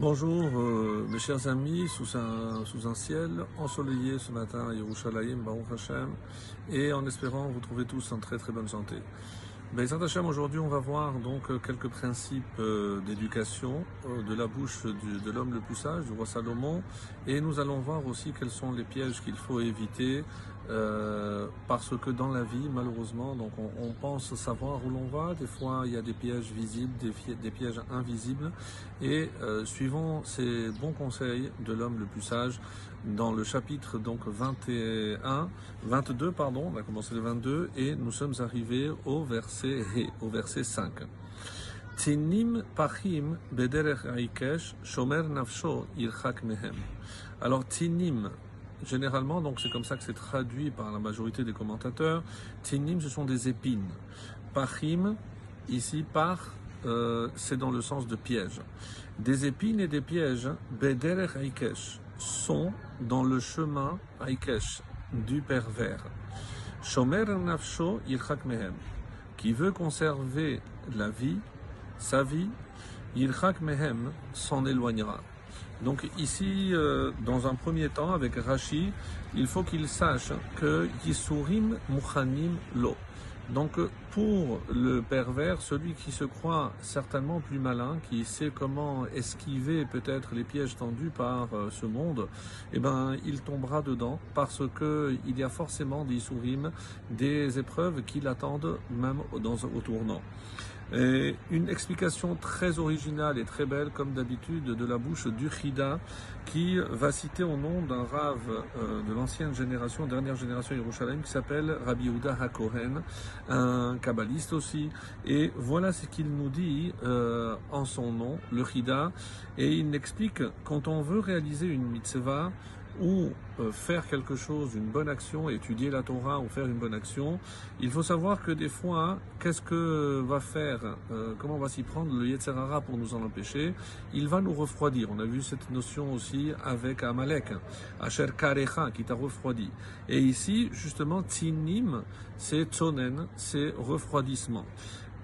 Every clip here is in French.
Bonjour euh, mes chers amis, sous un, ciel ensoleillé ce matin à Yerushalayim, Baruch Hashem, et en espérant vous trouver tous en très très bonne santé. Ben, Hashem, aujourd'hui on va voir donc quelques principes euh, d'éducation euh, de la bouche de l'homme le plus sage, du roi Salomon, et nous allons voir aussi quels sont les pièges qu'il faut éviter, parce que dans la vie, malheureusement, on, pense savoir où l'on va, des fois il y a des pièges visibles, des, pièges invisibles, et euh, suivant ces bons conseils de l'homme le plus sage, dans le chapitre donc 21, 22 pardon, on va commencer le 22 et nous sommes arrivés au verset au verset 5. Tinim pachim shomer nafsho mehem. Alors tinim, généralement donc c'est comme ça que c'est traduit par la majorité des commentateurs. Tinim ce sont des épines. Pachim ici par euh, c'est dans le sens de piège. Des épines et des pièges bederech haikesh sont dans le chemin haikesh du pervers. Shomer nafsho yirchak mehem, qui veut conserver la vie, sa vie, yirchak mehem s'en éloignera. Donc ici, euh, dans un premier temps, avec Rashi, il faut qu'il sache que Yisurim Muchanim Lo. Donc pour le pervers, celui qui se croit certainement plus malin, qui sait comment esquiver peut-être les pièges tendus par euh, ce monde, eh ben il tombera dedans parce que il y a forcément des sourim, des épreuves qui l'attendent même au tournant. Et une explication très originale et très belle, comme d'habitude, de la bouche du Chida, qui va citer au nom d'un rave euh, de l'ancienne génération, dernière génération Yerushalayim, qui s'appelle Rabbi Yehuda HaKohen, un kabbaliste aussi. Et voilà ce qu'il nous dit euh, en son nom, le Chida. Et il explique, quand on veut réaliser une mitzvah, ou euh, faire quelque chose, une bonne action, étudier la Torah ou faire une bonne action, il faut savoir que des fois, qu'est-ce que va faire, euh, comment va s'y prendre le Yetzerara pour nous en empêcher? Il va nous refroidir. On a vu cette notion aussi avec Amalek, Asher Karecha, qui t'a refroidi. Et ici, justement, Tinim, c'est Tsonen, c'est refroidissement.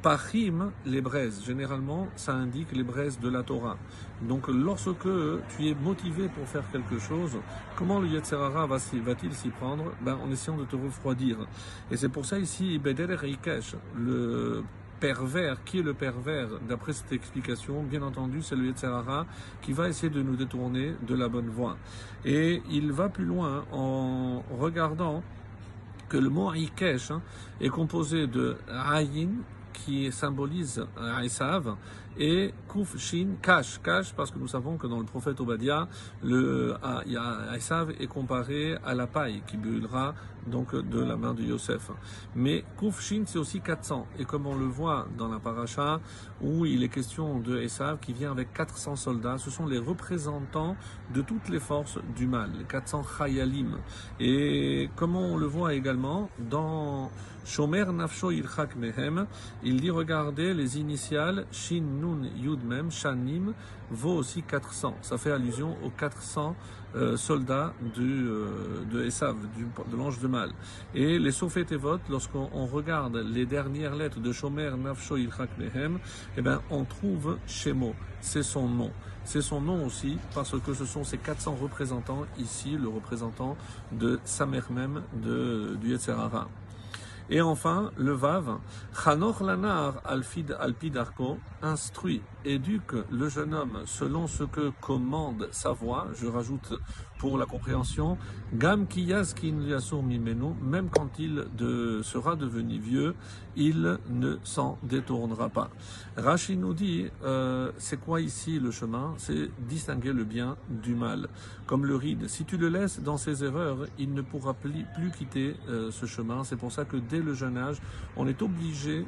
Pachim, les braises, généralement, ça indique les braises de la Torah. Donc, lorsque tu es motivé pour faire quelque chose, comment le Yetzerara va-t-il s'y prendre? Ben, En essayant de te refroidir. Et c'est pour ça ici, Beder Reikesh, le pervers, qui est le pervers D'après cette explication, bien entendu, c'est le Yetzerara qui va essayer de nous détourner de la bonne voie. Et il va plus loin en regardant que le mot Aikesh hein, est composé de Ayin, qui symbolise Aïsav, et Kuf Shin, Kash. Kash, parce que nous savons que dans le prophète Obadiah, le Aïsav est comparé à la paille qui brûlera donc de la main de Yosef. Mais Kuf Shin, c'est aussi 400. Et comme on le voit dans la paracha, où il est question de Esav qui vient avec 400 soldats, ce sont les représentants de toutes les forces du mal, les 400 Chayalim. Et comme on le voit également dans Shomer Nafsho Irchak Mehem, il dit regardez les initiales Shin Nun Yud Mem Shanim vaut aussi 400. Ça fait allusion aux 400 euh, soldats euh, de Esav, du, de l'ange du mal. Et les Sophétévot, lorsqu'on on regarde les dernières lettres de Shomer Nafsho Irchak Mehem, eh ben, on trouve Shemo, c'est son nom. C'est son nom aussi parce que ce sont ces 400 représentants ici, le représentant de sa mère même, de, du Yetzerara. Et enfin, le Vav, Chanor Lanar Alfid Alpidarko instruit, éduque le jeune homme selon ce que commande sa voix, je rajoute pour la compréhension, Gam Kiyaskin Liasur même quand il sera devenu vieux, il ne s'en détournera pas. Rachid nous dit, euh, c'est quoi ici le chemin? C'est distinguer le bien du mal. Comme le ride, si tu le laisses dans ses erreurs, il ne pourra plus, quitter euh, ce chemin. C'est pour ça que le jeune âge, on est obligé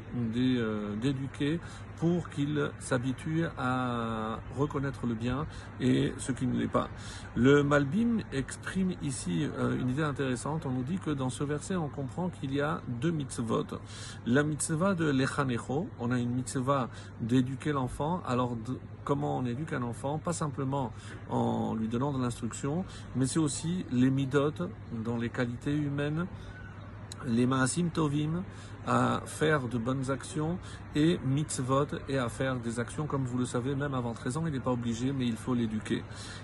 d'éduquer pour qu'il s'habitue à reconnaître le bien et ce qui ne l'est pas. Le Malbim exprime ici euh, une idée intéressante. On nous dit que dans ce verset, on comprend qu'il y a deux mitzvot. La mitzvah de l'echanecho, on a une mitzvah d'éduquer l'enfant. Alors, comment on éduque un enfant? Pas simplement en lui donnant de l'instruction, mais c'est aussi les midot dans les qualités humaines, les maasim tovim, à faire de bonnes actions et mitzvot et à faire des actions comme vous le savez même avant 13 ans il n'est pas obligé mais il faut l'éduquer.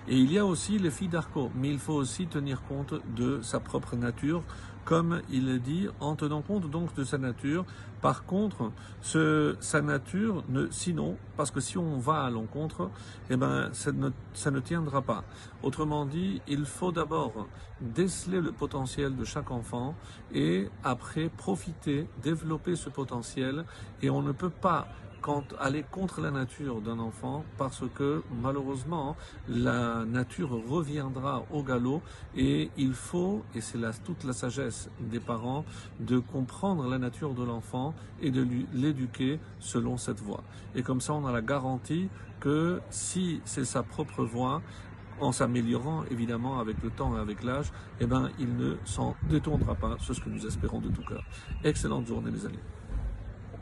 Et il y a aussi les filles d'Arco mais il faut aussi tenir compte de sa propre nature comme il dit, en tenant compte donc de sa nature. Par contre, ce, sa nature, ne, sinon, parce que si on va à l'encontre, eh ben, ça ne tiendra pas. Autrement dit, il faut d'abord déceler le potentiel de chaque enfant et après profiter, développer ce potentiel. Et on ne peut pas quand aller contre la nature d'un enfant parce que malheureusement la nature reviendra au galop et il faut, et c'est toute la sagesse des parents, de comprendre la nature de l'enfant et de l'éduquer selon cette voie. Et comme ça on a la garantie que si c'est sa propre voie, en s'améliorant évidemment avec le temps et avec l'âge, eh ben, il ne s'en détournera pas. C'est ce que nous espérons de tout cœur. Excellente journée, mes amis.